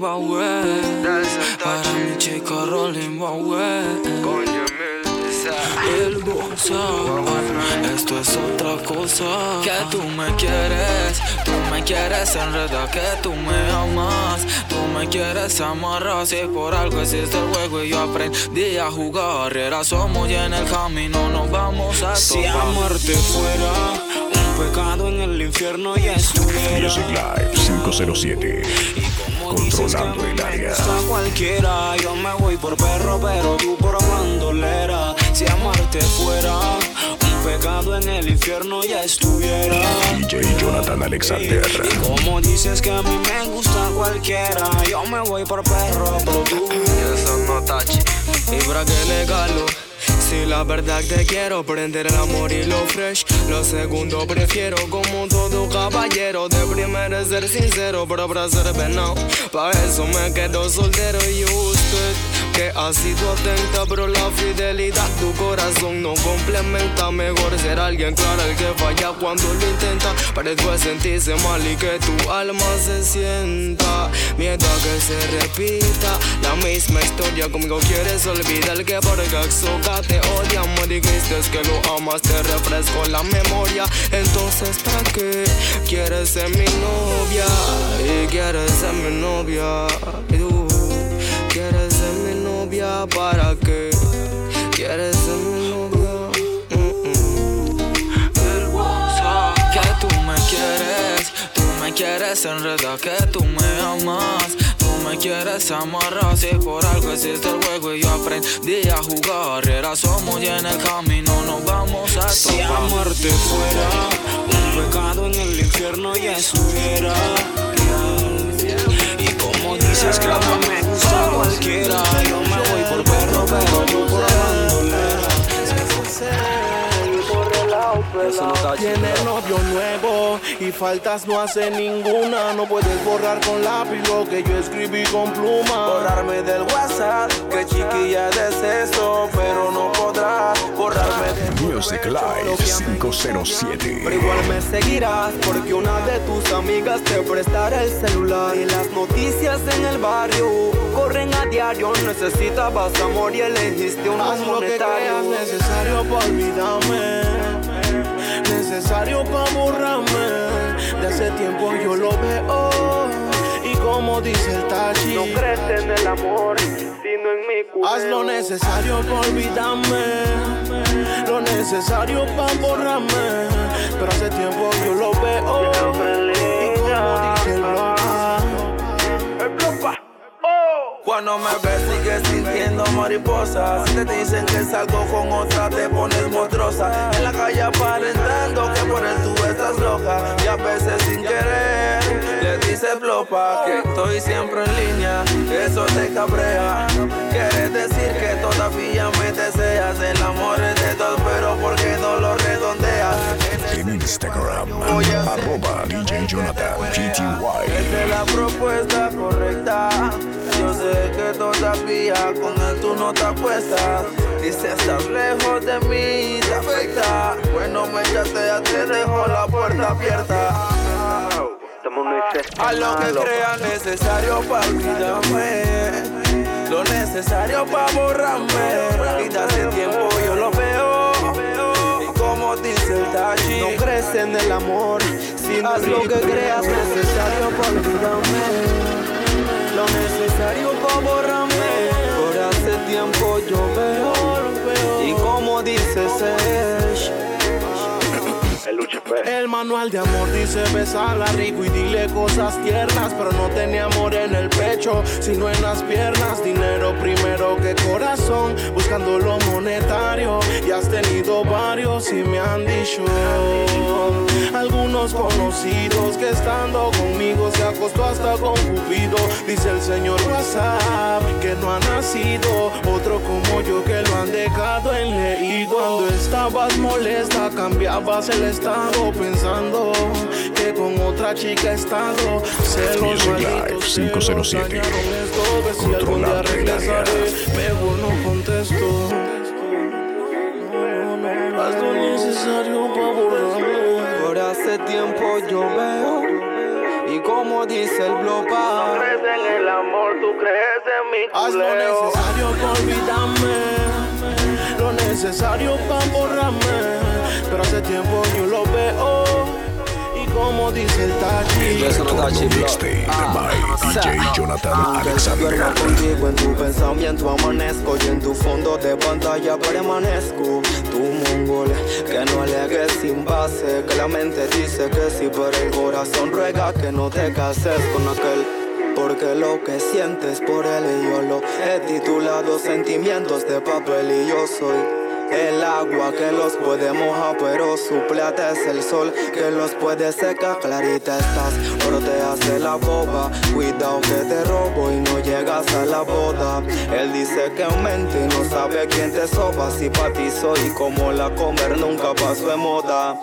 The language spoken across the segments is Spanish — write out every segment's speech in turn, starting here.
Para mi chica Rolling Zimbabue. El bozo, esto es otra cosa. Que tú me quieres, tú me quieres enredar, que tú me amas, tú me quieres amarrar. Si por algo existe el juego y yo aprendí a jugar, era somos y en el camino nos vamos a Si amarte fuera un pecado en el infierno y estuviera. Music Live 507. Controlando el área. cualquiera, yo me voy por perro, pero tú por bandolera. Si amarte fuera un pecado en el infierno ya estuviera. DJ Jonathan Alexander. Y como dices que a mí me gusta cualquiera, yo me voy por perro, pero tú. Yo no tachi. Y para que le galo. Si la verdad te quiero prender el amor y lo fresh Lo segundo prefiero como todo caballero. De primero es ser sincero pero para ser venado Pa' eso me quedo soltero. Y usted Que ha sido atenta pero la fidelidad Tu corazón no complementa. Mejor ser alguien claro el que falla cuando lo intenta. Para después sentirse mal y que tu alma se sienta. Miedo a que se repita La misma historia conmigo. Quieres olvidar que por caso te odia. Me dijiste que lo amas, te refresco la memoria. Entonces ¿para qué quieres ser mi novia? Y quieres ser mi novia ¿Para qué quieres ser mi? El WhatsApp Que tú me quieres, tú me quieres enredar Que tú me amas. Me quieres amarrar Si por algo existe el juego y yo aprendí a jugar. Era somos y en el camino nos vamos a Si amarte fuera un pecado en el infierno ya estuviera Y como dices que a mí me gusta cualquiera Yo tiene novio nuevo y faltas no hace ninguna. No puedes borrar con lápiz lo que yo escribí con pluma. Borrarme del WhatsApp, que chiquilla de eso, pero no podrás borrarme de Music Live 507. Pero igual me seguirás porque una de tus amigas te prestará el celular y las noticias en el barrio corren a diario. Necesitabas amor y elegiste un Haz lo que creas necesario para olvidarme necesario para borrarme. De hace tiempo yo lo veo. Y como dice el Tachi, no crees en el amor, sino en mi cuerpo. Haz lo necesario para olvidarme. Lo necesario para borrarme. Pero hace tiempo yo lo veo. Y como dice Cuando me ves sigues sintiendo mariposas Si te dicen que salgo con otra te pones monstruosa. En la calle aparentando que por él tú estás loca. Y a veces sin querer le dices flopa. Que estoy siempre en línea, eso te cabrea. Quieres decir que todavía me deseas. El amor es de dos pero ¿por qué no lo redondeas? En Instagram, arroba DJ Jonathan GTY Esa es la propuesta correcta yo sé que todavía con él tú no te apuestas. Dice estás lejos de mí, te afecta. Bueno, me chatea, te dejo la puerta abierta. A lo que crea necesario para olvidarme. Lo necesario para borrarme. Y de hace tiempo yo lo veo. Como dice el Tachi, no crees en el amor. Si haz lo que creas necesario para olvidarme lo necesario para borrarme. Por hace tiempo yo veo, y como dice Sesh. El manual de amor dice besarla rico y dile cosas tiernas, pero no tenía amor en el pecho, sino en las piernas. Dinero primero que corazón, buscando lo monetario. Y has tenido varios y me han dicho algunos conocidos que estando conmigo se acostó hasta con Cupido. Dice el señor WhatsApp que no ha nacido otro como yo que lo han dejado en leído. Cuando estabas molesta cambiabas el estado pensando que con otra chica he estado. Celos malditos 507. Si algún día regresaré, mejor no contesto. Haz lo necesario para borrarme. Por hace tiempo yo veo como dice el blopa. Tú crees en el amor, tú crees en mi Haz lo culeo. necesario para olvidarme, lo necesario para borrarme. Pero hace tiempo yo lo veo, y como dice el Tachi. Mixtape by DJ Jonathan Alexander. contigo en tu pensamiento amanezco y en tu fondo de pantalla permanezco. Tu mongol, que no alegues sin base, que la mente dice que sí, pero el corazón ruega que no te cases con aquel. Porque lo que sientes por él y yo lo he titulado sentimientos de papel y yo soy el agua que los puede mojar, pero su plata es el sol que los puede secar. Clarita estás, pero te hace la boba. Cuidado que te robo y no llegas a la boda. Él dice que mente y no sabe quién te soba. Si pa' ti soy como la comer, nunca pasó de moda.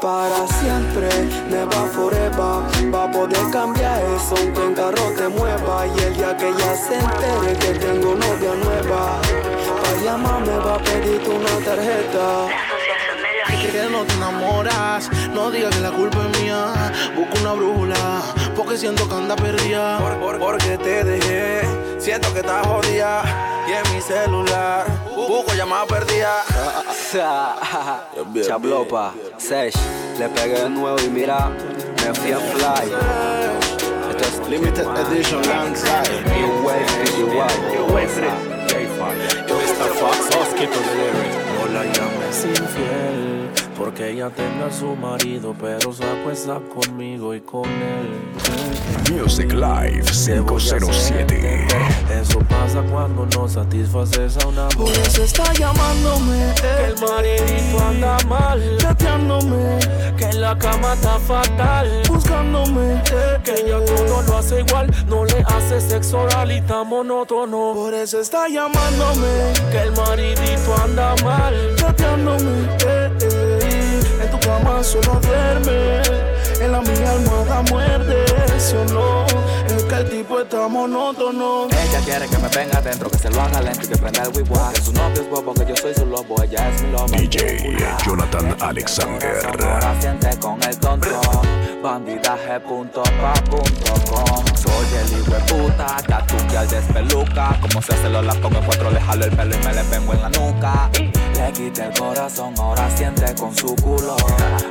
Para siempre, never forever Va a poder cambiar eso aunque en carro te mueva Y el día que ella se entere que tengo novia nueva Pa' llamarme va a pedirte una tarjeta que no te enamoras, no digas que la culpa es mía. Busco una brújula, porque siento que anda perdida. Por, por- porque te dejé, siento que estás jodida. Y en mi celular, busco llamada perdida. Chablopa, Sesh, le pegué de nuevo y mira, me fui a fly. Esto es Limited edition landside. New Wave. que todo le responda, ya infiel. Porque ella tenga a su marido, pero se acuesta conmigo y con él. Music Live Te voy a hacer 507. entender, Eso pasa cuando no satisfaces a una Por mujer. eso está llamándome, Que el maridito anda mal, chateándome, que en la cama está fatal. buscándome. Que ella todo lo hace igual, no le hace sexo oral y tan monótono. Por eso está llamándome, Que el maridito anda mal, chateándome. Cama solo duerme, en la mía almohada muerde. Si o no, es que el tipo está monótono. Ella quiere que me venga adentro, que se lo haga lento y que prenda el wigwag. Que su novio es bobo, que yo soy su lobo, ella es mi loba. DJ Jonathan Alexander. Ahora siente con el tonto. Bandidaje.pa.com Soy el hijo de puta, que a tu que al despeluca. Como se hace lo la pongo en cuatro, le jalo el pelo y me le vengo en la nuca. Le quité el corazón, ahora siente con su culo.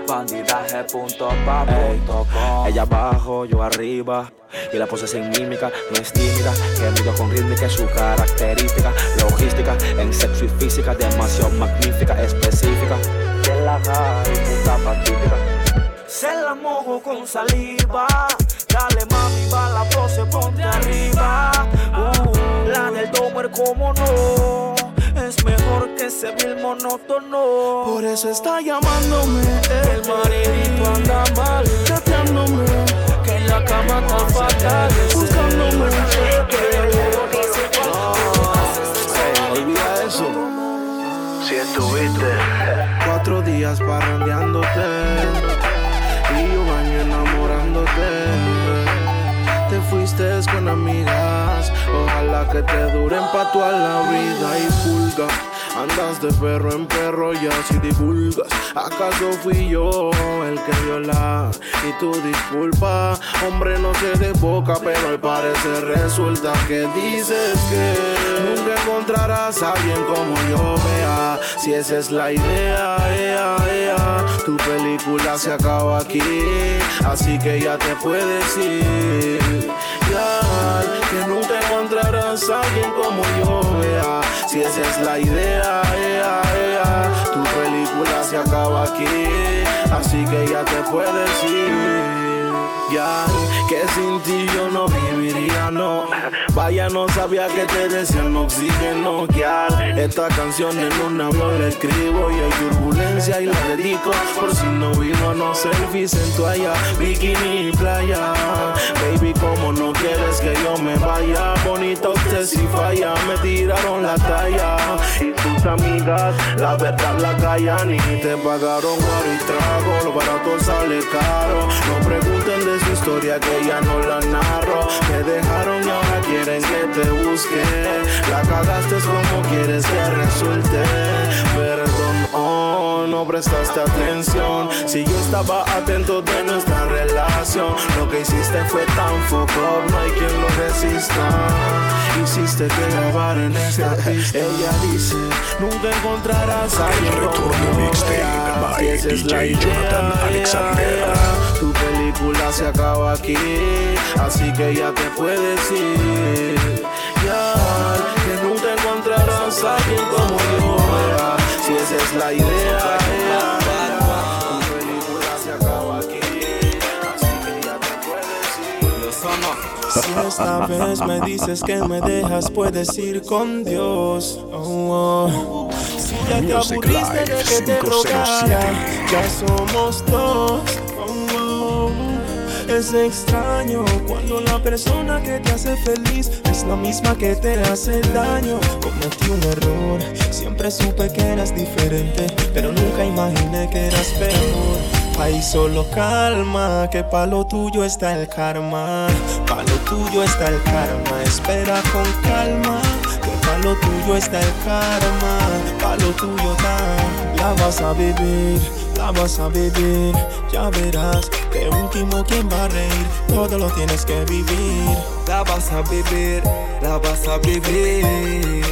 Bandidaje.pa.com Ella abajo, yo arriba. Y la pose sin mímica, no es tímida. Que mido con rítmica es su característica. Logística en sexo y física, demasiado magnífica, específica. Relaja y puta pacífica. Se la mojo con saliva. Dale mami, va la pose, ponte arriba. Uh, la del domer, como no. Es mejor que se ve el monótono. Por eso está llamándome, El maridito anda mal, chateándome, que en la cama está fatal. buscándome. Olvida eso. Si estuviste, Cuatro días parrandeándote y yo baño enamorándote. Te fuiste con amigas, que te duren pa' toda la vida y pulga. Andas de perro en perro y así divulgas. ¿Acaso fui yo el que viola? Y tu disculpa, hombre, no sé de boca, pero al parecer resulta que dices que nunca encontrarás a alguien como yo vea. Si esa es la idea, ea, ea, tu película se acaba aquí, así que ya te puedes ir. Ya, que nunca encontrarás alguien como yo vea. Si esa es la idea, ea, ea, tu película se acaba aquí, así que ya te puedes ir. Que sin ti yo no viviría, no. Vaya, no sabía que te decían oxígeno, ya. Esta canción en un avión la escribo y hay turbulencia y la dedico. Por si no vivo, no selfies en toalla, bikini y playa. Baby, como no quieres que yo me vaya, bonito usted si falla, me tiraron la talla. Y tus amigas, la verdad la callan y te pagaron caro y trago. Lo barato sale caro. No pregunten de su historia que ya no la narro. Te dejaron y ahora quieren que te busque. La cagaste como quieres que resulte. Perdón, oh, no prestaste atención. Si yo estaba atento de nuestra relación, lo que hiciste fue tan foco, no hay quien lo resista. Hiciste que grabar en esta pista. Ella dice, nunca encontrarás a alguien como yo. Si esa es la idea, película se acaba aquí, así que ya te puedes ir. Ya, que nunca encontrarás a alguien como yo. Si esa es la idea, tu película se acaba aquí, así que ya te puedes ir. Si esta vez me dices que me dejas, puedes ir con Dios. Oh, oh. Si ya te aburriste de que te 507. rogara, ya somos dos. Es extraño cuando la persona que te hace feliz es la misma que te hace daño. Cometí un error, siempre supe que eras diferente, pero nunca imaginé que eras peor. Ahí solo calma, que pa' lo tuyo está el karma. Pa' lo tuyo está el karma, espera con calma. Que pa' lo tuyo está el karma, pa' lo tuyo está. La vas a vivir, la vas a vivir. Ya verás que último quien va a reír, todo lo tienes que vivir. La vas a vivir, la vas a vivir.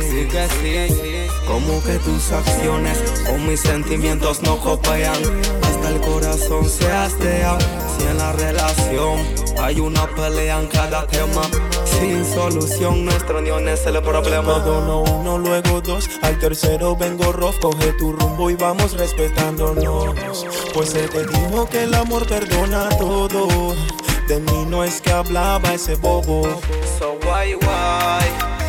Sí que sí. Como que tus acciones con mis sentimientos no copian. Hasta el corazón se hastea. Si en la relación hay una pelea en cada tema. Sin solución, nuestra unión es el problema. Todo no uno, luego dos. Al tercero vengo rough, coge tu rumbo y vamos respetándonos. Pues se te dijo que el amor perdona todo. De mí no es que hablaba ese bobo. So why, why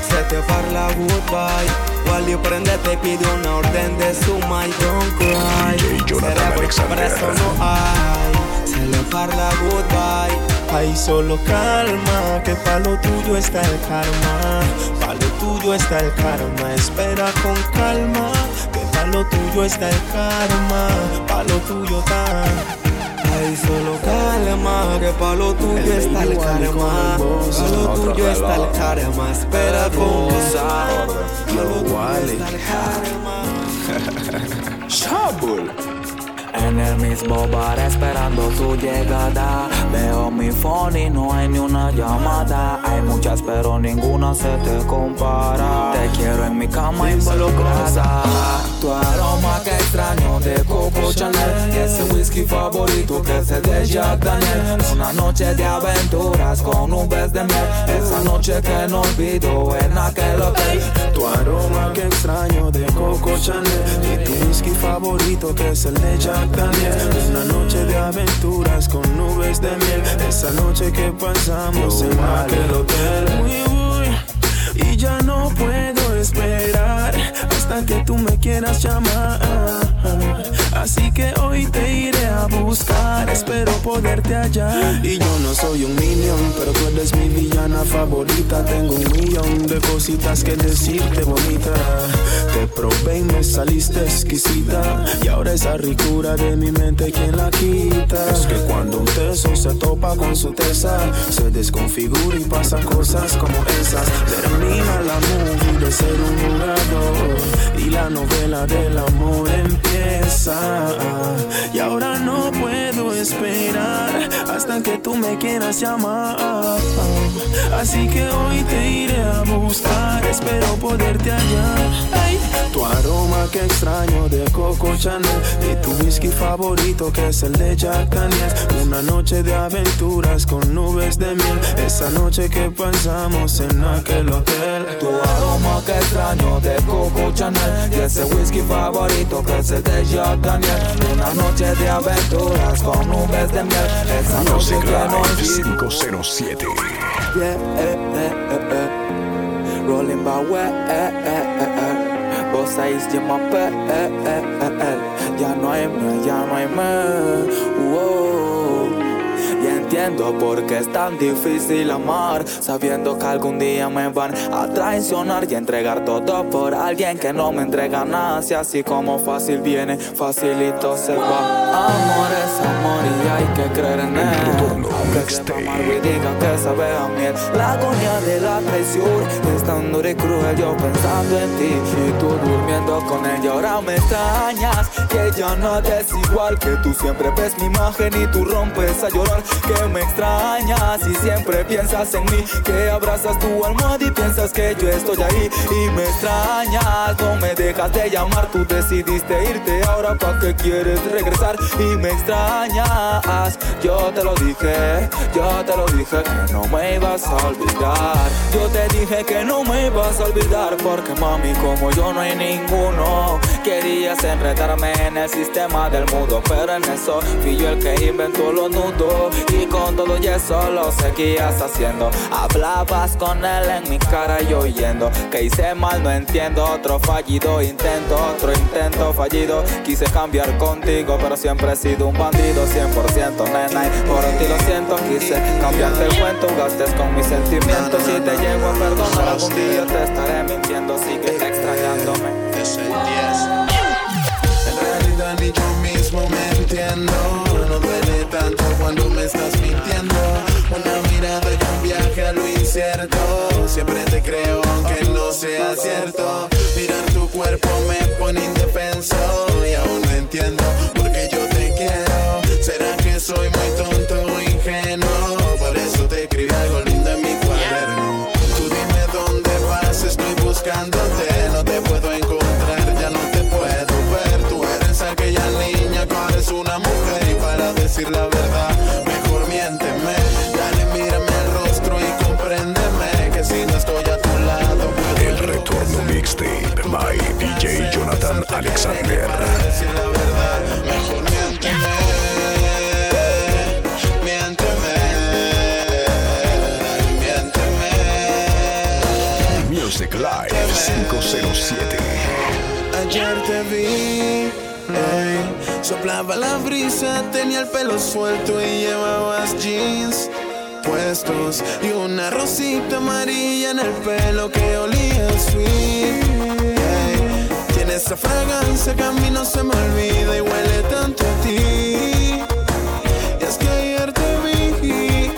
Se te parla goodbye you prende te pide una orden de suma y don't cry DJ Jonathan Alexander. no hay Se le parla goodbye Ahí solo calma, que pa' lo tuyo está el karma. Pa' lo tuyo está el karma, espera con calma. Que pa' lo tuyo está el karma, pa' lo tuyo está. Ay, solo calma Que pa' lo tuyo El está el karma. Pa' lo tuyo está el karma Espera con calma Pa' lo tuyo está el karma Shabul. En el mismo bar esperando tu llegada. Veo mi phone y no hay ni una llamada. Hay muchas pero ninguna se te compara. Te quiero en mi cama involucrada. Tu aroma que extraño de Coco Chanel. Y ese whisky favorito que es el de Jack Daniel. Una noche de aventuras con nubes de miel. Esa noche que no olvido en aquel hotel. Tu aroma que extraño de Coco Chanel. Y tu whisky favorito que es el de Jack Daniel Una noche de aventuras con nubes de miel. Esa noche que pasamos en aquel hotel. Uy, uy, Y ya no puedo esperar Hasta que tú me quieras llamar Así que hoy te iré a buscar Espero poderte hallar. Y yo no soy un minion Pero tú eres mi villana favorita. Tengo un millón de cositas que decirte bonita. Te probé y me saliste exquisita. Y ahora esa ricura de mi mente ¿quién la quita? Es que cuando un teso se topa con su tesa Se desconfigura y pasan cosas como esas. Termina la movie de ser un jugador Y la novela del amor empieza Y ahora no puedo esperar Hasta que tú me quieras llamar. Así que hoy te iré a buscar Espero poderte hallar. Ay, Tu aroma que extraño de Coco Chanel Y tu whisky favorito que es el de Jack Daniels. Una noche de aventuras con nubes de miel Esa noche que pasamos en aquel hotel. Tu aroma que extraño de Coco Chanel Y ese whisky favorito que es el de Jack Daniel Una noche de aventuras con nubes de miel Esa noche que no Live olvido 507. Yeah, eh, eh, eh, eh. Rolling by way. Vos ahí de eh. Ya no hay más, ya no hay más. Wow. Entiendo por qué es tan difícil amar, sabiendo que algún día me van a traicionar y entregar todo por alguien que no me entrega nada. Si así como fácil viene, facilito se va. Amor es amor y hay que creer en él. Aunque sepa amargo y digan que sabe a miel. La agonía de la traición es tan dura y cruel. Yo pensando en ti y tú durmiendo con él. Y ahora me extrañas, que ya no es igual. Que tú siempre ves mi imagen y tú rompes a llorar. Que me extrañas y siempre piensas en mí. Que abrazas tu almohada y piensas que yo estoy ahí. Y me extrañas, no me dejas de llamar. Tú decidiste irte, ahora pa' qué quieres regresar. Y me extrañas, yo te lo dije, yo te lo dije que no me ibas a olvidar. Yo te dije que no me ibas a olvidar. Porque mami, como yo no hay ninguno. Querías enredarme en el sistema del mundo. Pero en eso fui yo el que inventó los nudos. Y con todo y eso lo seguías haciendo. Hablabas con él en mi cara y oyendo. Que hice mal, no entiendo. Otro fallido intento, otro intento fallido. Quise cambiar contigo, pero siempre he sido un bandido. 100% nena. Y por ti lo siento, quise cambiarte el cuento. Gastes con mis sentimientos. Si te llego a perdonar algún día, te estaré mintiendo. Sigue extrañándome. En realidad ni yo mismo me entiendo. No duele tanto cuando me estás mintiendo. Una mirada y un viaje a lo incierto. Siempre te creo aunque no sea cierto. Mirar tu cuerpo me pone indefenso. Y aún no entiendo por qué Miénteme. Music Live 507. Ayer te vi, ey, soplaba la brisa, tenía el pelo suelto y llevabas jeans puestos y una rosita amarilla en el pelo que olía sweet. Tiene esa fragancia que a mí no se me olvida y huele tanto a ti. Y es que ayer te vi,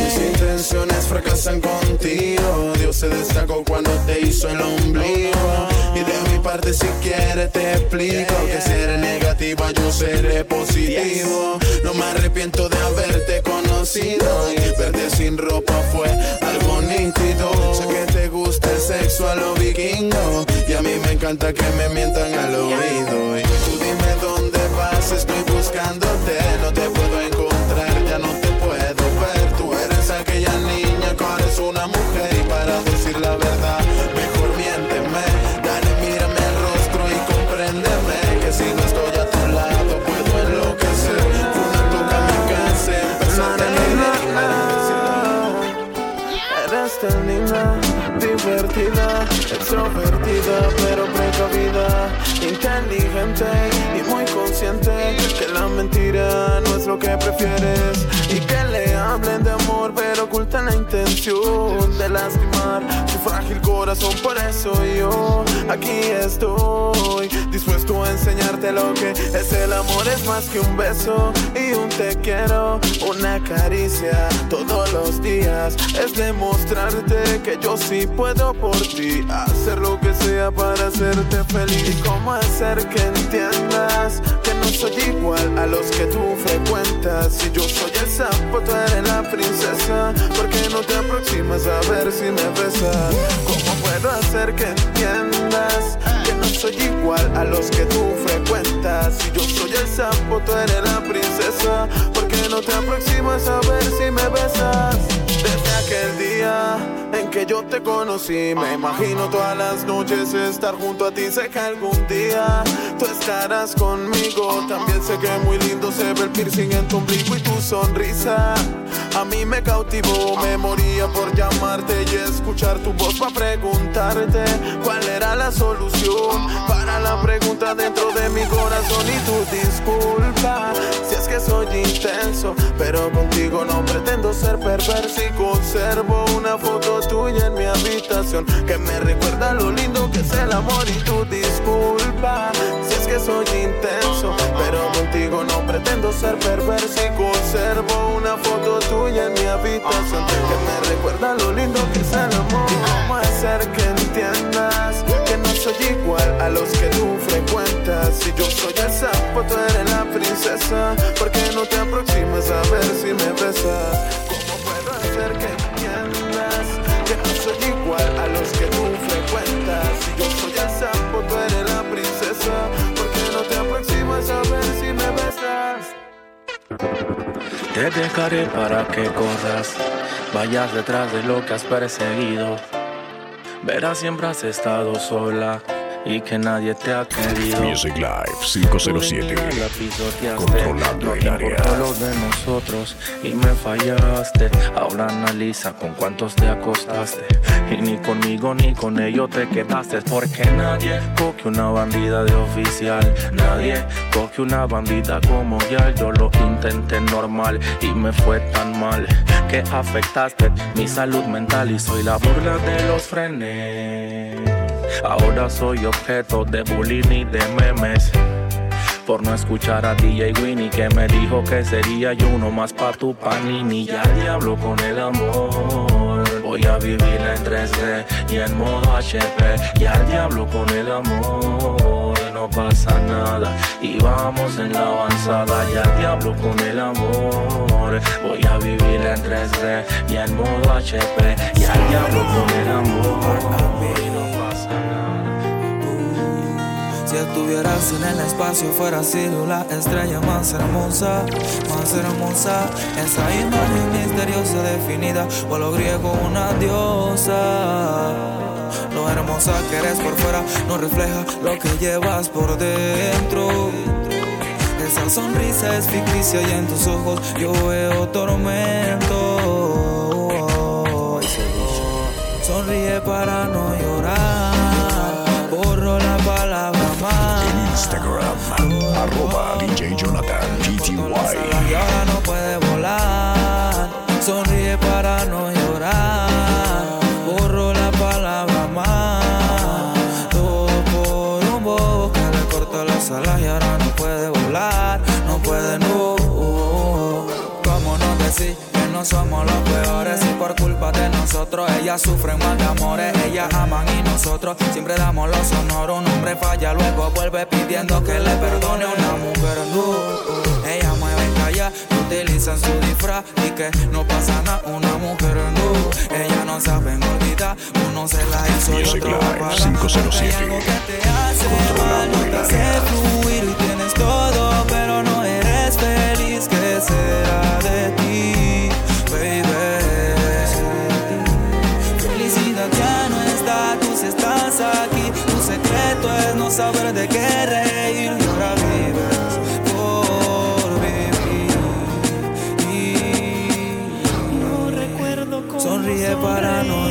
mis intenciones fracasan contigo. Dios se destacó cuando te hizo el ombligo. Y de mi parte, si quieres, te explico que si eres negativa, yo seré positivo. No me arrepiento de haberte conocido. Y verte sin ropa fue algo nítido. Sé que sexo a lo vikingo. Y a mí me encanta que me mientan al oído. Y tú dime dónde vas, estoy buscándote. No te puedo y muy consciente que la mentira no es lo que prefieres y que le hablen de amor, pero ocultan la intención de lastimar su frágil corazón. Por eso yo aquí estoy, dispuesto a enseñarte lo que es el amor. Es más que un beso y un te quiero, una caricia todos los días. Es demostrarte que yo sí puedo por ti, hacer lo que sea para hacerte feliz. Y cómo hacer que entiendas no soy igual a los que tú frecuentas. Si yo soy el sapo, tú eres la princesa. ¿Por qué no te aproximas a ver si me besas? ¿Cómo puedo hacer que entiendas que no soy igual a los que tú frecuentas? Si yo soy el sapo, tú eres la princesa. ¿Por qué no te aproximas a ver si me besas? Aquel día en que yo te conocí, me imagino todas las noches estar junto a ti. Sé que algún día tú estarás conmigo. También sé que muy lindo se ve el piercing en tu ombligo y tu sonrisa. A mí me cautivó. Me moría por llamarte y escuchar tu voz para preguntarte cuál era la solución para la pregunta dentro de mi corazón y tu disculpa. Si es que soy intenso, pero contigo no pretendo ser perverso y conservo una foto tuya en mi habitación que me recuerda lo lindo que es el amor y tu disculpa. Si es que soy intenso, pero contigo no pretendo ser perverso y conservo una foto tuya en mi habitación que me recuerda lo lindo que es el amor. ¿Cómo hacer que entiendas que no soy igual a los que tú frecuentas? Si yo soy el sapo, tú eres la princesa. ¿Por qué no te aproximas a ver si me besas? ¿Cómo puedo hacer que entiendas que no soy igual a los que Te dejaré para que corras, vayas detrás de lo que has perseguido. Verás siempre has estado sola y que nadie te ha querido. Music Live 507. Controlando el área. lo de nosotros y me fallaste. Ahora analiza con cuántos te acostaste. Y ni conmigo ni con ellos te quedaste. Porque nadie coge una bandida de oficial. Nadie coge una bandida como ya. Yo lo intenté normal y me fue tan mal que afectaste mi salud mental y soy la burla de los frenes. Ahora soy objeto de bullying y de memes. Por no escuchar a DJ Winnie que me dijo que sería yo uno más pa' tu panini. Ya diablo con el amor. Voy a vivir en 3D y en modo HP. Y al diablo con el amor. No pasa nada y vamos en la avanzada. Ya al diablo con el amor. Voy a vivir en 3D y en modo HP. Y al diablo con el amor. Y no pasa nada. Si estuvieras en el espacio fuera sido la estrella más hermosa, más hermosa. Esa imagen misteriosa definida por lo griego una diosa. Lo hermosa que eres por fuera no refleja lo que llevas por dentro. Esa sonrisa es ficticia y en tus ojos yo veo tormento. Sonríe para no arroba DJ Jonathan y GTY. ahora no puede volar. Sonríe para no llorar. Borro la palabra más. Todo por un bobo que le cortó las alas y ahora no puede volar. No puede, no. ¿Cómo no decir que no somos los peores? Nosotros, ellas sufren más de amores. Ellas aman y nosotros siempre damos los honores. Un hombre falla, luego vuelve pidiendo que le perdone a una mujer. No. Ella mueve calla, utilizan su disfraz y que no pasa nada. Una mujer no. Ella no saben olvidar. Uno se la hizo y Music otro va Live para. 507. Hay algo que te hace mal, no te hace fluir y tienes todo, pero no eres feliz. ¿Qué será de ti, baby? Saber de qué reír y ahora vives por vivir. No recuerdo Sonríe para no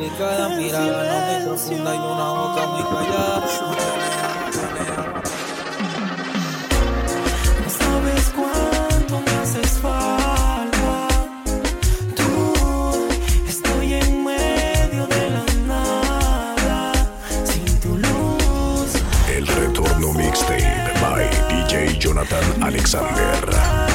y delicada. Mirada no muy profunda y una boca muy callada. No sabes cuánto me haces falta. Tú, estoy en medio de la nada. Sin tu luz. El retorno mixtape by DJ Jonathan Alexander.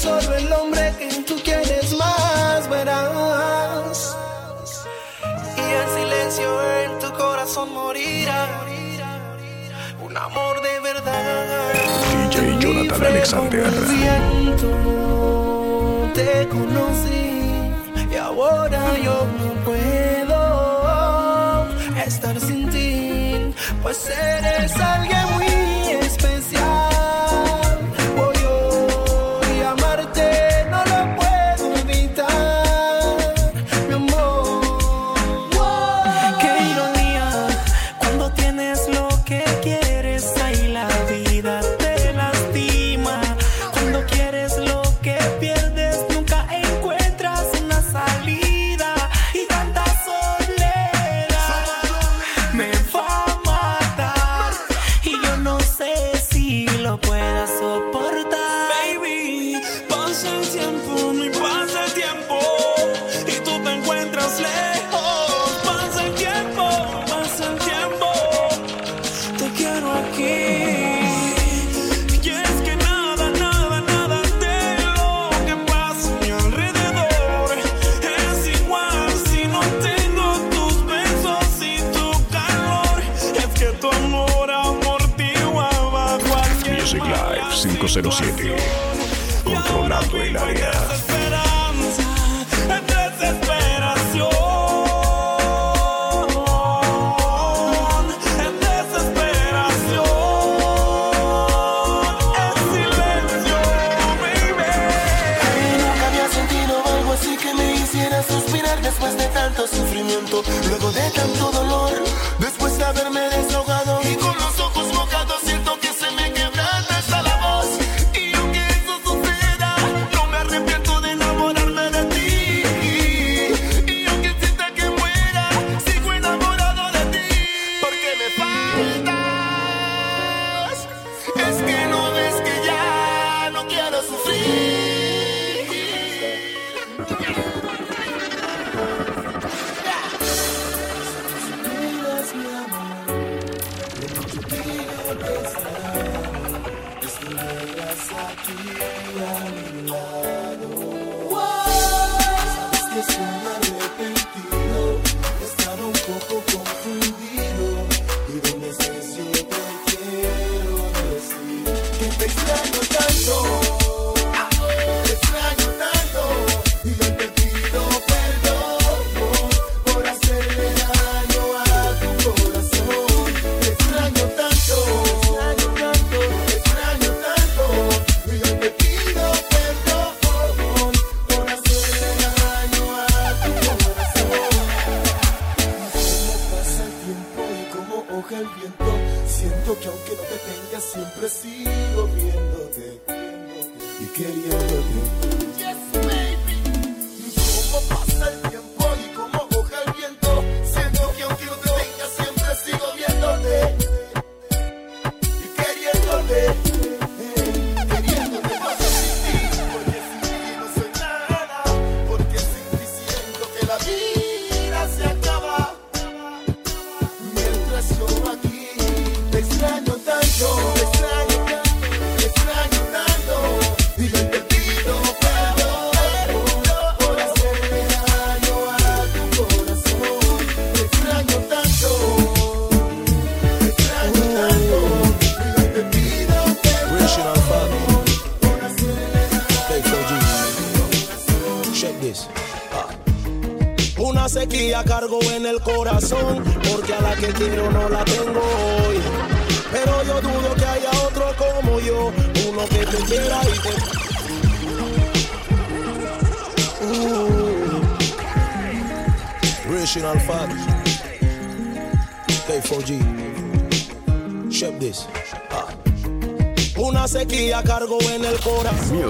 solo el hombre que tú quieres más, verás. Y el silencio en tu corazón morirá. Un amor de verdad. DJ Jonathan Alexander. Viento, te conocí y ahora yo no puedo. 807.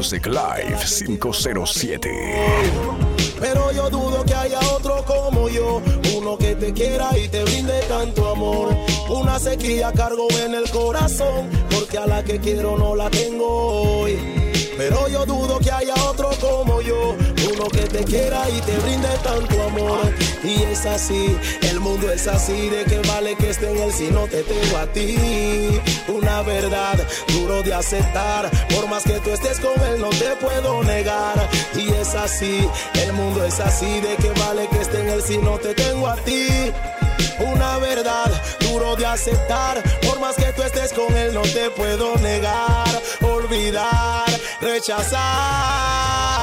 Music Live 507. Pero yo dudo que haya otro como yo, uno que te quiera y te brinde tanto amor. Una sequía cargo en el corazón, porque a la que quiero no la tengo hoy. Pero yo dudo que haya otro como que te quiera y te brinde tanto amor. Y es así, el mundo es así, de que vale que esté en él si no te tengo a ti. Una verdad duro de aceptar, por más que tú estés con él no te puedo negar. Y es así, el mundo es así, de que vale que esté en él si no te tengo a ti. Una verdad duro de aceptar, por más que tú estés con él no te puedo negar, olvidar, rechazar.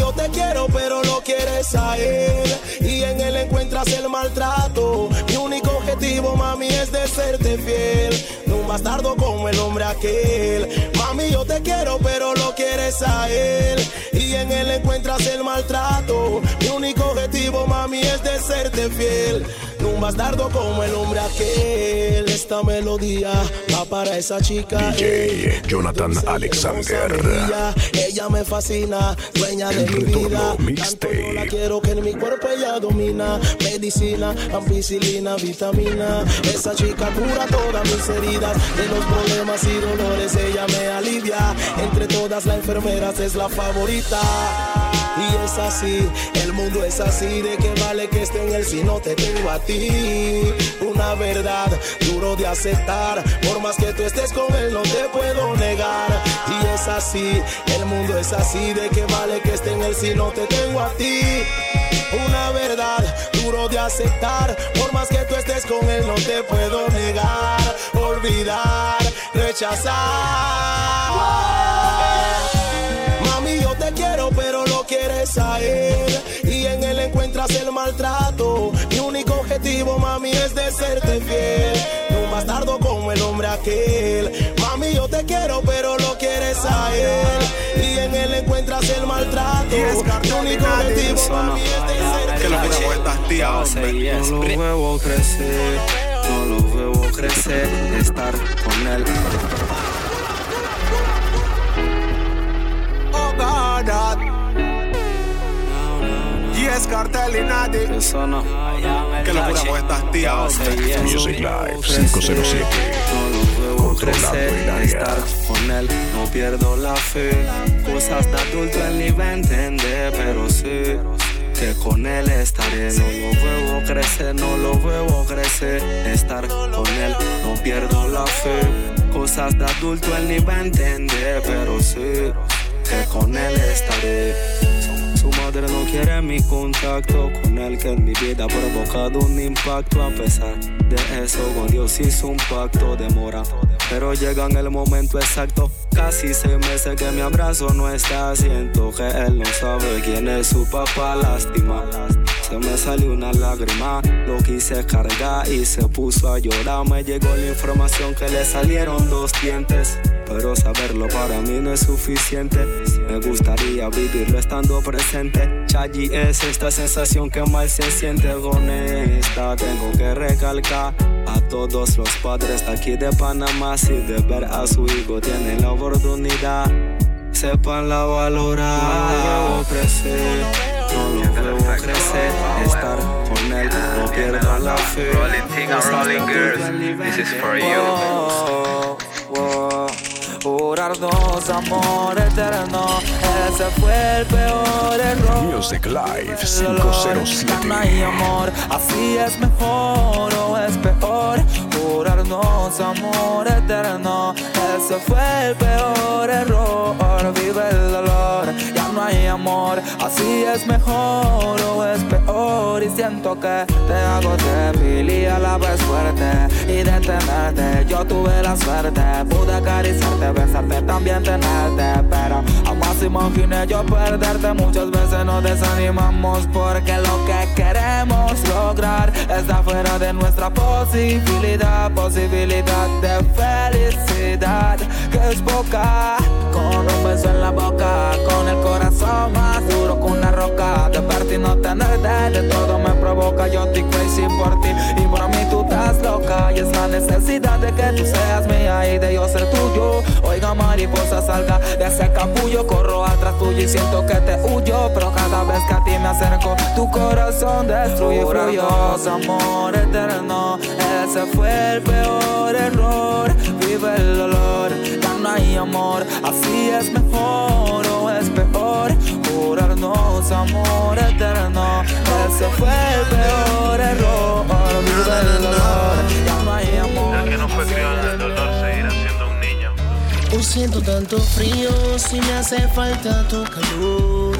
Yo te quiero, pero lo quieres a él. Y en él encuentras el maltrato. Mi único objetivo, mami, es de serte fiel. No bastardo como el hombre aquel. Mami, yo te quiero, pero lo quieres a él. Y en él encuentras el maltrato. Mi único objetivo, mami, es de serte fiel. No un bastardo como el hombre aquel. Esta melodía va para esa chica. DJ Jonathan Alexander. Ella, ella me fascina, dueña de El mi retorno vida. Yo la quiero que en mi cuerpo ella domina. Medicina, ampicilina, vitamina. Esa chica cura todas mis heridas. De los problemas y dolores ella me alivia. Entre todas las enfermeras es la favorita. Y es así, el mundo es así, de que vale que esté en él si no te tengo a ti. Una verdad duro de aceptar, por más que tú estés con él no te puedo negar. Y es así, el mundo es así, de que vale que esté en él si no te tengo a ti. Una verdad duro de aceptar, por más que tú estés con él no te puedo negar, olvidar, rechazar. Mami, yo te quiero, pero lo quieres a él. Y en él encuentras el maltrato. Mi único objetivo, mami, es de serte fiel. No un bastardo como el hombre aquel. Mami, yo te quiero, pero lo quieres a él. Y en él encuentras el maltrato. Mi único objetivo, mami, es de serte Que lo fiel. que estás tía, hombre. No lo veo crecer, no lo veo crecer, estar con él. Oh God, that. Yes, cartel y nadie. Eso no. Que locura con estas tías. Music Live 507. No lo veo crecer, estar con él, no pierdo la fe. Cosas de adulto él ni va a entender, pero sí que con él estaré. No lo veo crecer, no lo veo crecer, estar con él, no pierdo la fe. Cosas de adulto él ni va a entender, pero sí que con él estaré. Su madre no quiere mi contacto con él que en mi vida ha provocado un impacto a pesar de eso con Dios hizo un pacto de pero llega en el momento exacto casi seis meses que mi abrazo no está siento que él no sabe quién es su papá lástima se me salió una lágrima. Lo quise cargar y se puso a llorar. Me llegó la información que le salieron dos dientes. Pero saberlo para mí no es suficiente. Me gustaría vivirlo estando presente. Chayi es esta sensación que mal se siente honesta. Tengo que recalcar a todos los padres de aquí de Panamá. Si de ver a su hijo tienen la oportunidad, sepan la valorar. No lo crecer, no lo veo crecer. Estar con él, no pierdan la fe. Rolling thing and rolling girls, this is for you. Oh, oh, Jurarnos amor eterno, ese fue el peor error. Music Live Ya no 507. hay amor, así es mejor o es peor. Jurarnos amor eterno, ese fue el peor error. Vive el dolor, ya no hay amor, así es mejor o es peor. Y siento que te hago débil y a la vez fuerte. Y de tenerte, yo tuve la suerte. Pude acariciarte, besarte, también tenerte. Pero jamás imaginé yo perderte. Muchas veces nos desanimamos porque lo que queremos lograr está fuera de nuestra posibilidad. Posibilidad de felicidad que es poca. Con un beso en la boca, con el corazón más duro que una roca. De verte no tenerte, de todo me provoca. Yo estoy crazy por ti y por mí tú estás loca. Y es la necesidad de que tú seas mía y de yo ser tuyo. Oiga, mariposa, salga de ese capullo. Corro atrás tuyo y siento que te huyo. Pero cada vez que a ti me acerco, tu corazón destruye furioso. Amor eterno, ese fue el peor error. Vive el dolor, ya no hay amor. Así es mejor o es peor. Jurarnos amor eterno, ese fue el peor error. Vive el dolor, ya no hay amor. El que no fue criado siento tanto frío si me hace falta tu calor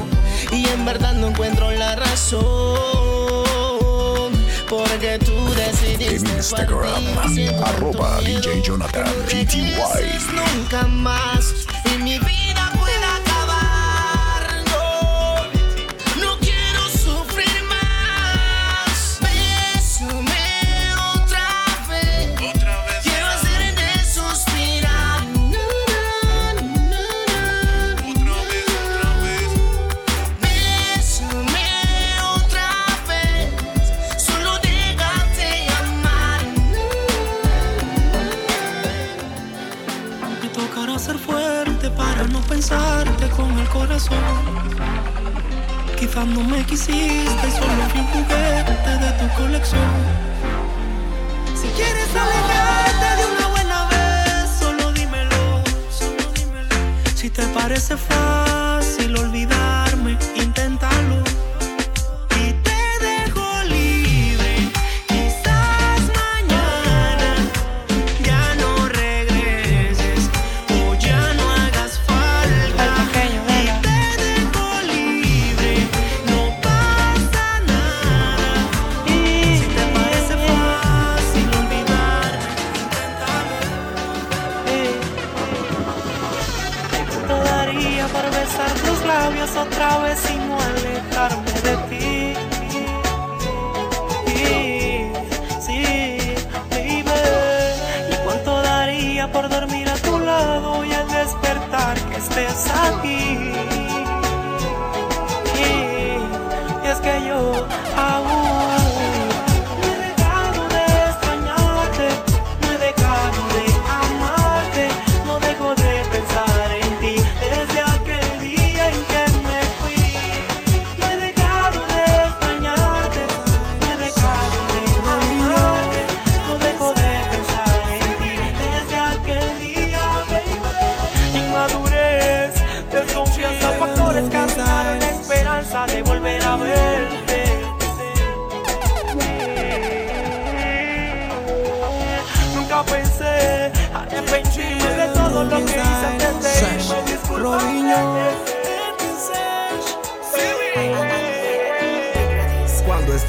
y en verdad no encuentro la razón porque tú En decidiste Instagram, partir, arroba DJ Jonathan regreses nunca más. Y mi no me quisiste solo fui un juguete de tu colección. Si quieres alejarte de una buena vez, solo dímelo, solo dímelo. Si te parece fácil olvidarme,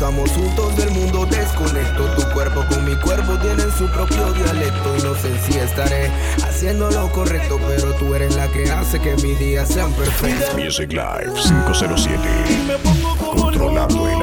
estamos juntos del mundo desconecto. Tu cuerpo con mi cuerpo tienen su propio dialecto. Y no sé si estaré haciendo lo correcto Pero tú eres la que hace que mis días sean perfectos Music Live 507. Controlando el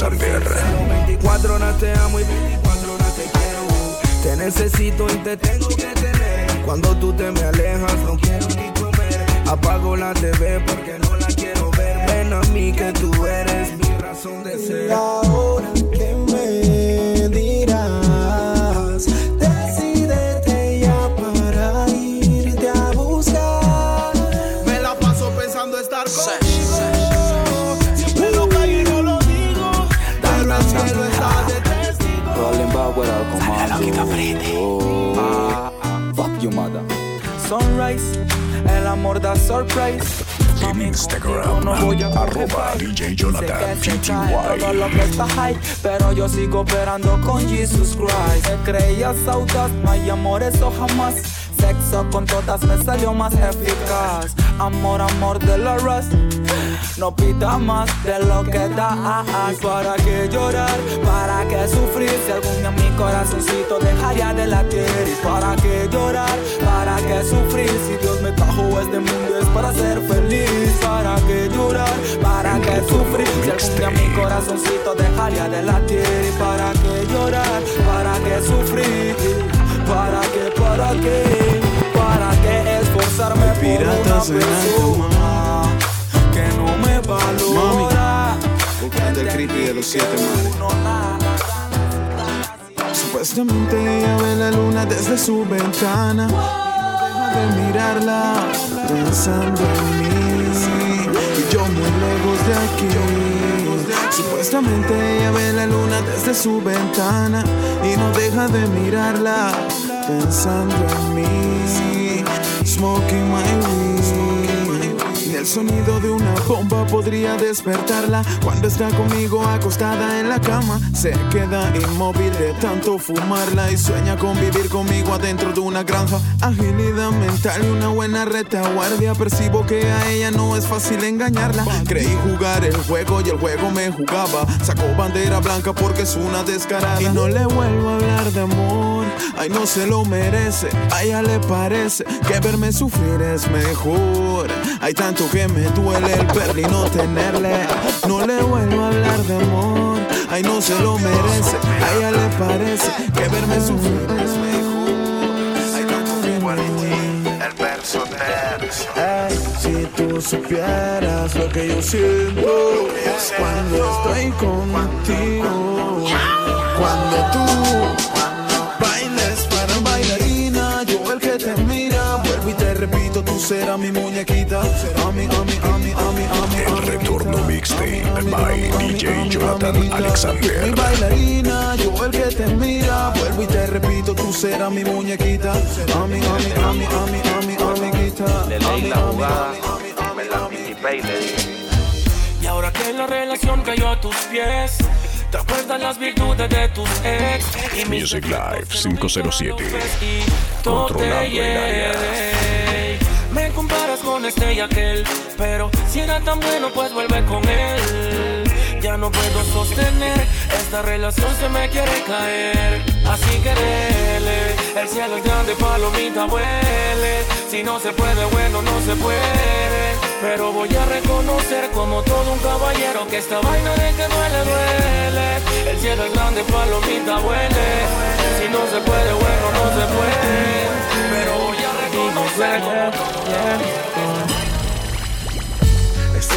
Alexander. 24 horas te amo y 24 horas te quiero. Te necesito y te tengo que tener. Cuando tú te me alejas, no quiero ni comer. Apago la TV porque no la quiero ver. Ven a mí que tú eres mi razón de ser. Ahora que without commando. Ah, fuck you, mother. Sunrise, el amor da surprise. En Instagram, arroba DJ Jonathan Todo lo que está high, pero yo sigo operando con Jesus Christ. Te creías audaz, no hay amor, eso jamás. Sexo con todas me salió más eficaz. Amor, amor de la rust. No pida más de lo que da. ¿Y para qué llorar? ¿Para qué sufrir? Si algún día mi corazoncito dejaría de latir. ¿Y para qué llorar? ¿Para qué sufrir? Si Dios me trajo este mundo es para ser feliz. ¿Para qué llorar? ¿Para qué sufrir? Si algún día mi corazoncito dejaría de latir. ¿Y para qué llorar? ¿Para qué sufrir? ¿Para qué? ¿Para qué? ¿Para qué esforzarme por una persona no valora? Buscando el creepy de los siete mares. Supuestamente ella ve la luna desde su ventana. Deja de mirarla pensando en mí. Y yo muy lejos de aquí. Supuestamente ella ve la luna desde su ventana. Y no deja de mirarla pensando en mí. Smoking my el sonido de una bomba podría despertarla cuando está conmigo acostada en la cama. Se queda inmóvil de tanto fumarla y sueña con vivir conmigo adentro de una granja. Agilidad mental y una buena retaguardia. Percibo que a ella no es fácil engañarla. Creí jugar el juego y el juego me jugaba. Sacó bandera blanca porque es una descarada. Y no le vuelvo a hablar de amor. Ay, no se lo merece. A ella le parece que verme sufrir es mejor. Hay tanto que me duele el verle y no tenerle. No le vuelvo a hablar de amor. Ay, no se lo merece. A ella le parece que verme sufrir es mejor. Hay tanto que El verso si tú supieras lo que yo siento cuando estoy contigo, cuando tú tú serás mi muñequita, a mi, a mi, a mi, a mi, mi, mi, El retorno mixtape by DJ Jonathan mi Alexander. bailarina, yo el que te mira, vuelvo y te repito, tú serás mi muñequita, a mi, a mi, a mi, a mi, a mi, amiguita, Le a leí mi, la a mi, jugada, mi, mi, mi, me la mi. anticipé y le dije. Y ahora que la relación cayó a tus pies, te acuerdas las virtudes de tus ex. Y Music Live defectos en un 507. micrófono y todo te Controlando el área. Me comparas con este y aquel, pero si era tan bueno, pues vuelve con él. Ya no puedo sostener, esta relación se me quiere caer. Así que dele, el cielo es grande, palomita huele. Si no se puede, bueno, no se puede. Pero voy a reconocer como todo un caballero que esta vaina de que duele, duele. El cielo es grande, palomita huele. Si no se puede, bueno, no se puede. Pero voy a reconocer como todo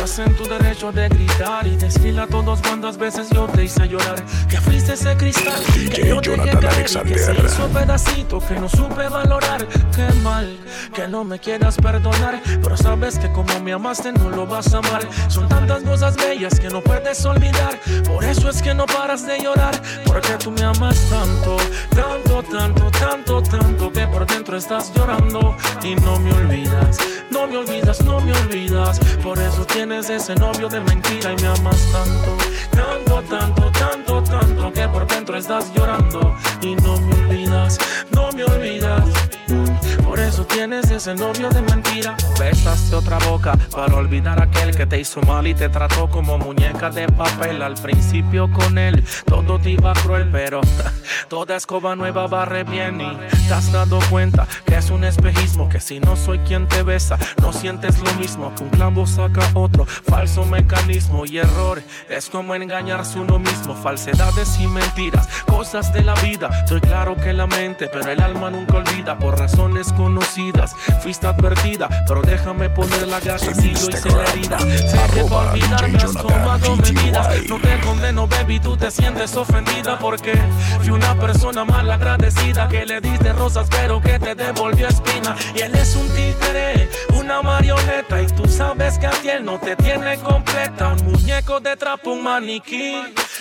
Estás en tu derecho de gritar y decirle a todos cuántas veces yo te hice llorar. Que fuiste ese cristal que yo Jonathan caer Alexander. que se hizo pedacito que no supe valorar. Qué mal que no me quieras perdonar, pero sabes que como me amaste no lo vas a amar. Son tantas cosas bellas que no puedes olvidar. Por eso es que no paras de llorar, porque tú me amas tanto, tanto, tanto, tanto, tanto que por dentro estás llorando y no me olvidas, no me olvidas, no me olvidas. Por eso tienes ese novio de mentira y me amas tanto, tanto, tanto, tanto, tanto que por dentro estás llorando y no me olvidas, no me olvidas. Eso tienes ese ese novio de mentira. Besaste otra boca para olvidar aquel que te hizo mal y te trató como muñeca de papel. Al principio con él todo te iba cruel, pero toda escoba nueva barre bien y te has dado cuenta que es un espejismo. Que si no soy quien te besa, no sientes lo mismo. Que un clavo saca otro falso mecanismo y error. Es como engañarse uno mismo, falsedades y mentiras, cosas de la vida. Estoy claro que la mente, pero el alma nunca olvida por razones conocidas. Fuiste advertida, pero déjame poner la gasa si yo hice la herida. Sé que para olvidarme has tomado medidas. No te condeno, baby, tú te sientes ofendida porque fui una persona mal agradecida que le diste rosas, pero que te devolvió espina. Y él es un títere, una marioneta, y tú sabes que a ti él no te tiene completa. Un muñeco de trapo, un maniquí.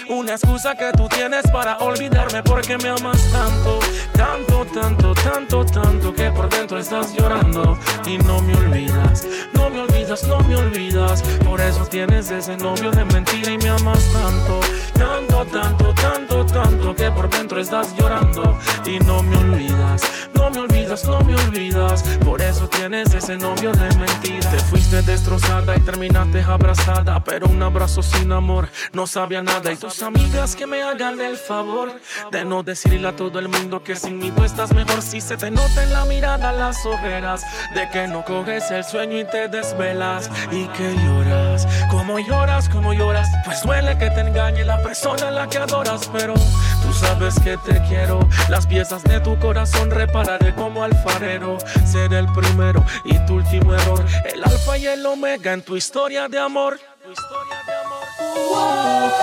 Una excusa que tú tienes para olvidarme porque me amas tanto, tanto, tanto, tanto, tanto que por dentro estás llorando y no me olvidas, no me olvidas, no me olvidas. Por eso tienes ese novio de mentira y me amas tanto, tanto, tanto, tanto, tanto que por dentro estás llorando. Y no me olvidas, no me olvidas, no me olvidas. Por eso tienes ese novio de mentira. Te fuiste destrozada y terminaste abrazada, pero un abrazo sin amor no sabía nada. Y tus amigas que me hagan el favor de no decirle a todo el mundo que sin mí tú estás mejor. Si se te nota en la mirada las ojeras de que no coges el sueño y te desvelas y que lloras. Como lloras como lloras pues duele que te engañe la persona a la que adoras pero tú sabes que te quiero. Las piezas de tu corazón repararé como alfarero. Seré el primero y tu último error. El alfa y el omega en tu historia de amor. Tu historia de amor.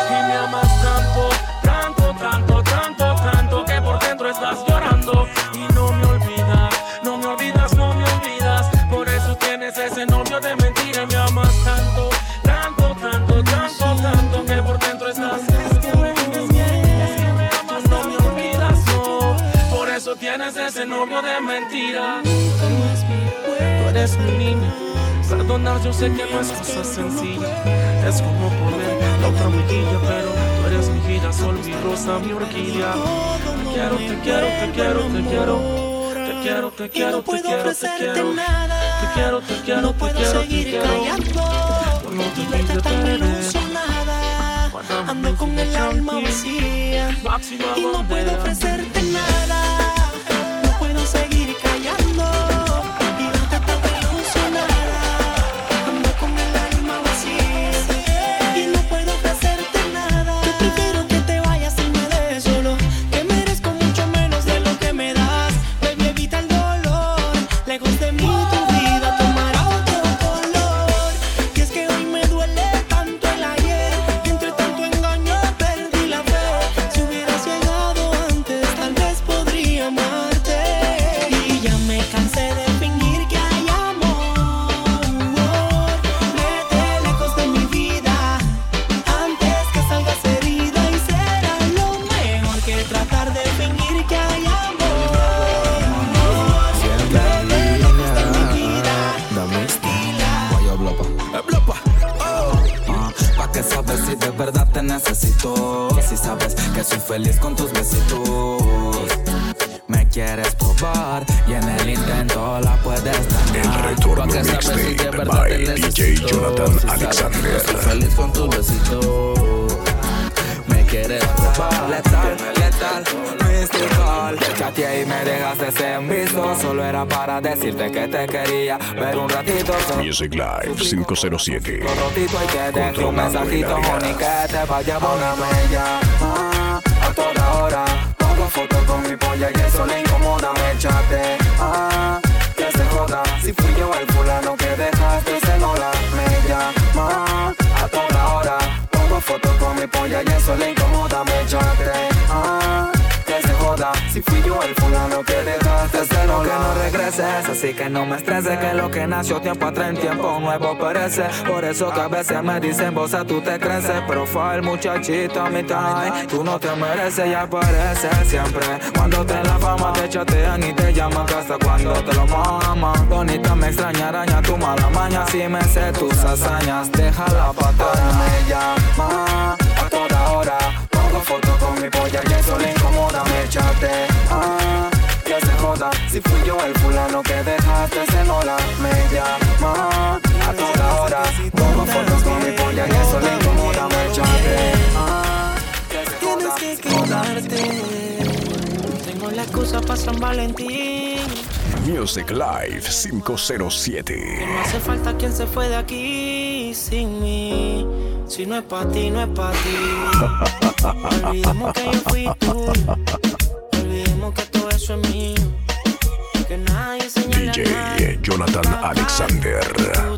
Y me amas tanto, sé que no es cosa sencilla Es como poner la otra mejilla Pero tú eres mi girasol, mi rosa, mi orquídea. Te quiero, te quiero, te quiero, te quiero. Te quiero, te quiero, te quiero, te quiero. Te quiero, te quiero, te quiero, te quiero. No te pido ilusionada. Ando con el alma vacía. Y no puedo ofrecerte nada. No puedo seguir callando feliz con tus besitos Me quieres probar Letal, letal, mystical Te chateé y me dejaste sin visto Solo era para decirte que te quería Ver un ratito Music Live 507. rotito y que deje un mensajito, honey, que te vaya bonita ella. Ah, a toda hora, pongo fotos con mi polla y eso le incomoda, me chate. Ah, que se joda, si fui yo el fulano que dejaste, se no la me llama. Toda pongo fotos con mi polla y eso le incomoda, me chate. Ah, joda, si fui yo el fulano que dejaste, se no que no regreses, así que no me estreses, que lo que nació tiempo atrás en tiempo nuevo perece. Por eso que a veces me dicen, vos a tú te creces, pero fue el muchachito a mi time. Tú no te mereces y apareces siempre. Cuando te la fama te chatean y te llaman hasta cuando te lo maman. Bonita me extraña, araña tu mala maña, si me sé tus hazañas, deja la patada. Me llama a toda hora, pongo fotos mi polla que eso le incomoda, me echaste. Ah, que se joda, si fui yo el fulano que dejaste, se no me llama a toda hora. Tomo fotos con mi polla que eso le incomoda, me echaste. Ah, que se joda, Tienes que quedarte. Tengo la excusa para San Valentín. Music Live 507. No hace falta quien se fue de aquí sin mí si no es para ti, no es para ti. Olvidemos que yo fui tuyo. Olvidemos que todo eso es mío. Que nadie DJ Jonathan Alexander.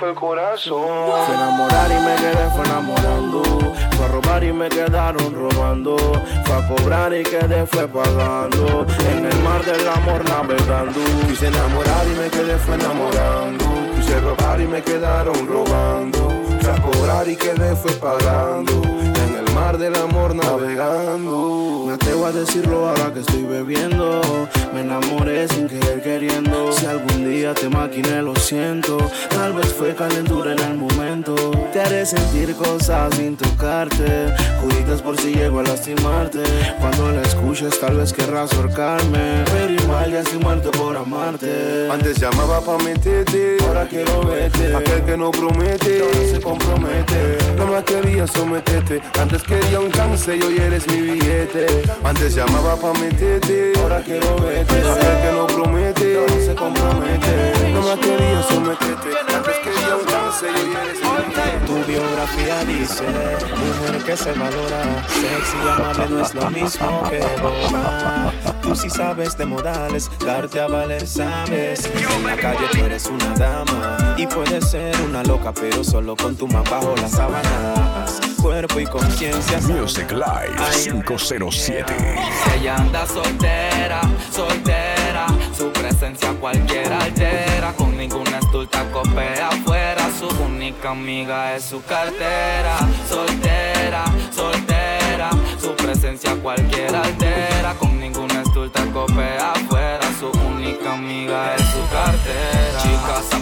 fue el corazón. Fue enamorar y me quedé fue enamorando. Fue a robar y me quedaron robando. Fue a cobrar y quedé fue pagando. En el mar del amor navegando. Quise enamorar y me quedé fue enamorando. Quise robar y me quedaron robando. Fue a cobrar y quedé fue pagando del amor navegando. Me atrevo a decirlo ahora que estoy bebiendo. Me enamoré sin querer queriendo. Si algún día te maquiné, lo siento. Tal vez fue calentura en el momento. Te haré sentir cosas sin tocarte. Cuidas por si llego a lastimarte. Cuando la escuches, tal vez querrás ahorcarme. Pero igual ya estoy muerto por amarte. Antes llamaba pa' mentirte. Ahora quiero verte. Aquel que no promete, ahora se compromete. No más quería someterte antes que quería un y hoy eres mi billete. Antes llamaba pa' meterte, ahora quiero verte. Aquel que no promete, ahora se compromete. No más quería someterte. Antes quería un chance y hoy eres mi billete. Tu biografía dice, mujer que se valora, sexy y amable no es lo mismo que boba. Tú sí sabes de modales, darte a valer sabes. En la calle tú eres una dama y puedes ser una loca, pero solo con tu mano bajo las sábanas. Cuerpo y conciencia. Music Live 507. Si ella anda soltera, soltera, su presencia cualquiera altera. Con ninguna estulta copea afuera, su única amiga es su cartera. Soltera, soltera, su presencia cualquiera altera. Con ninguna estulta copea afuera, su única amiga es su cartera. Chica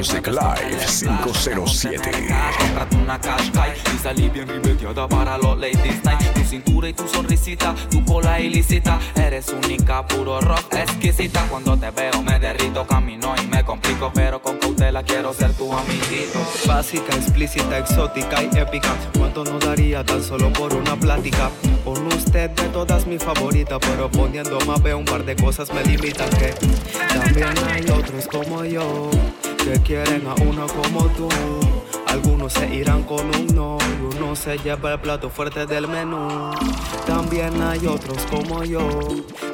Music Live 507. Comprate una Qashqai y salí bien ribeteada para los ladies night. Tu cintura y tu sonrisita, tu cola ilícita. Eres única, puro rock exquisita. Cuando te veo me derrito, camino y me complico Pero con cautela quiero ser tu amiguito. Básica, explícita, exótica y épica. ¿Cuánto no daría tan solo por una plática? Con usted de todas mi favorita Pero poniendo más veo un par de cosas me limitan Que también hay otros como yo Que quieren a uno como tú algunos se irán con un no y uno se lleva el plato fuerte del menú. También hay otros como yo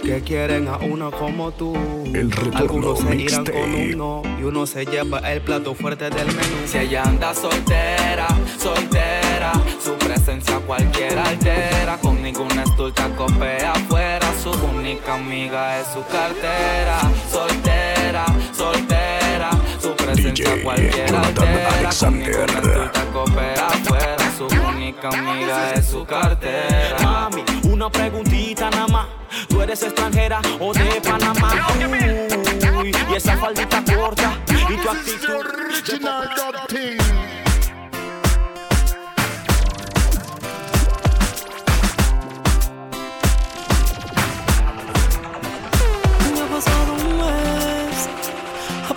que quieren a uno como tú. El retorno Algunos se irán mixtape. con un no y uno se lleva el plato fuerte del menú. Si ella anda soltera, soltera Su presencia cualquiera altera Con ninguna estulta copea afuera Su única amiga es su cartera soltera Su presencia DJ cualquiera Jonathan altera Con Alexander. ninguna afuera Su única amiga es su cartera Mami, una preguntita nada más. ¿Tú eres extranjera o de Panamá? Uy, y esa faldita corta y tu actitud.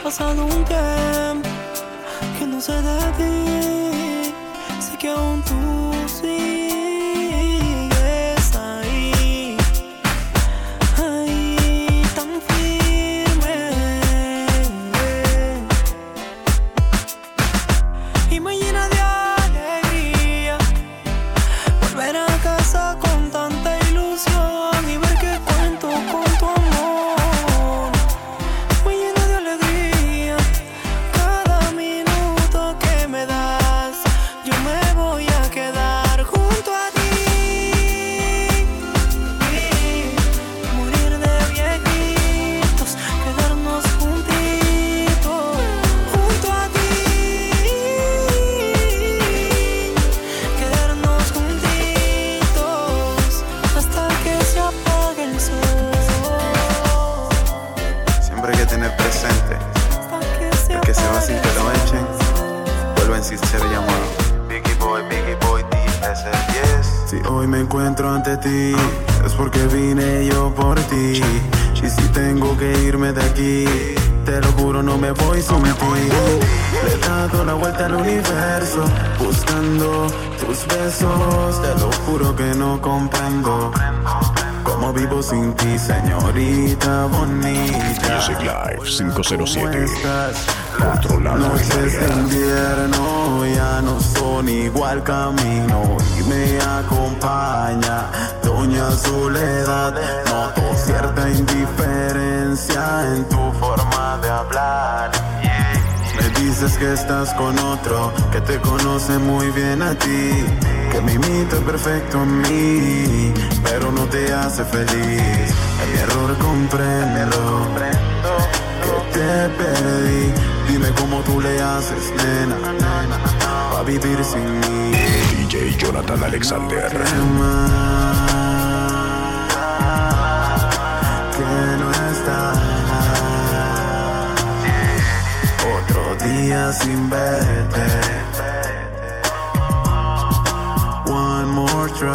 Pasado un tiempo que no sé de ti. Me encuentro ante ti, es porque vine yo por ti. Y si tengo que irme de aquí, te lo juro, no me voy sin ti. Le he dado la vuelta al universo, buscando tus besos. Te lo juro que no comprendo. Cómo vivo sin ti, señorita bonita. Music Live 507. El Noches de invierno ya no son igual camino y me acompaña Doña Soledad. Noto cierta indiferencia en tu forma de hablar. Me dices que estás con otro que te conoce muy bien a ti, que me imita perfecto a mí, pero no te hace feliz. Mi error comprendo que te perdí. Dime cómo tú le haces, nena, a vivir sin mí. DJ Jonathan Alexander. que no está. Otro día sin verte. One more try.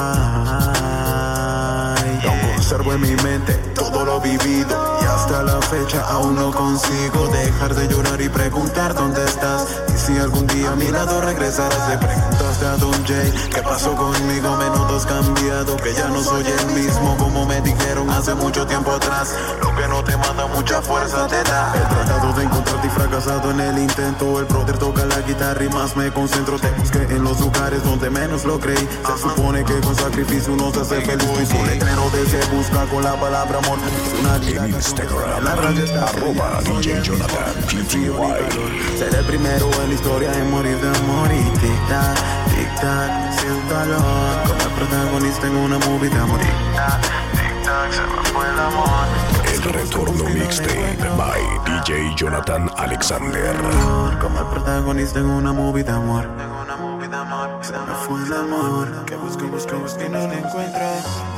Aún conservo en mi mente todo lo vivido y hasta la fecha aún no consigo dejar de llorar y preguntar dónde estás. Si algún día a mi lado regresarás, le preguntaste a Don Jay qué pasó conmigo. Menudo has cambiado, que ya no soy el mismo como me dijeron hace mucho tiempo atrás. Lo que no te manda mucha fuerza te da. He tratado de encontrarte y fracasado en el intento. El brother toca la guitarra y más me concentro. Te busqué en los lugares donde menos lo creí. Se supone que con sacrificio uno se hace feliz. Un letrero de se busca con la palabra amor. Una En Instagram, arroba DJ Jonathan. Seré el primero en la historia en morir de amor y tic tac, tic tac, siento dolor como el protagonista en una movie de amor. Tic tac, tic tac, se me fue el amor. El retorno mixtape by DJ Jonathan Alexander. Como el protagonista en una movie de amor. Se me fue el amor. Que busco, busco, busco y no lo encuentro.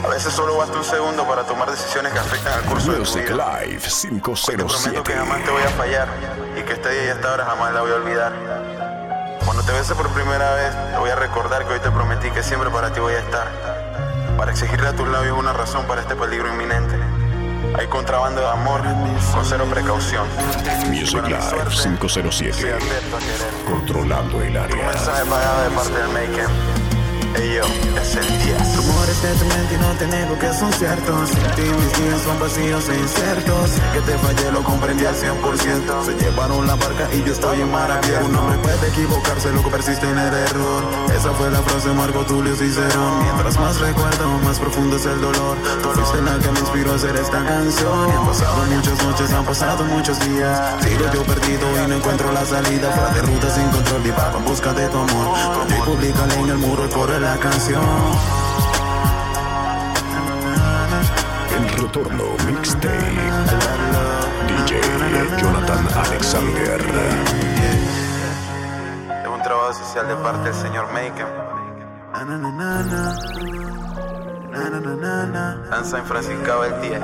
A veces solo basta un segundo para tomar decisiones que afectan al curso de tu vida. Live Te prometo 507. que jamás te voy a fallar y que este día y esta hora jamás la voy a olvidar. Cuando te bese por primera vez, te voy a recordar que hoy te prometí que siempre para ti voy a estar. Para exigirle a tus labios una razón para este peligro inminente. Hay contrabando de amor con cero precaución. Music Live 507. Controlando el Un área. mensaje pagado de parte del Make Ey yo, es el 10. Rumores de tu mente y no te niego que son ciertos. Sin ti mis días son vacíos e inciertos. Que te fallé lo comprendí al 100%. Se llevaron la barca y yo estoy en mar abierto. Un hombre puede equivocarse, lo que persiste en el error. Esa fue la frase Marco Tulio Cicerón. Mientras más recuerdo, más profundo es el dolor. Tú fuiste la que me inspiró a hacer esta canción. Han pasado muchas noches, han pasado muchos días. Sigo yo perdido y no encuentro la salida. Fuera de ruta sin control y pago en busca de tu amor. Y públicale en el muro y corre canción. El retorno mixtape. DJ Jonathan Alexander. Es un trabajo social de parte del señor. Danza en Francisco el 10.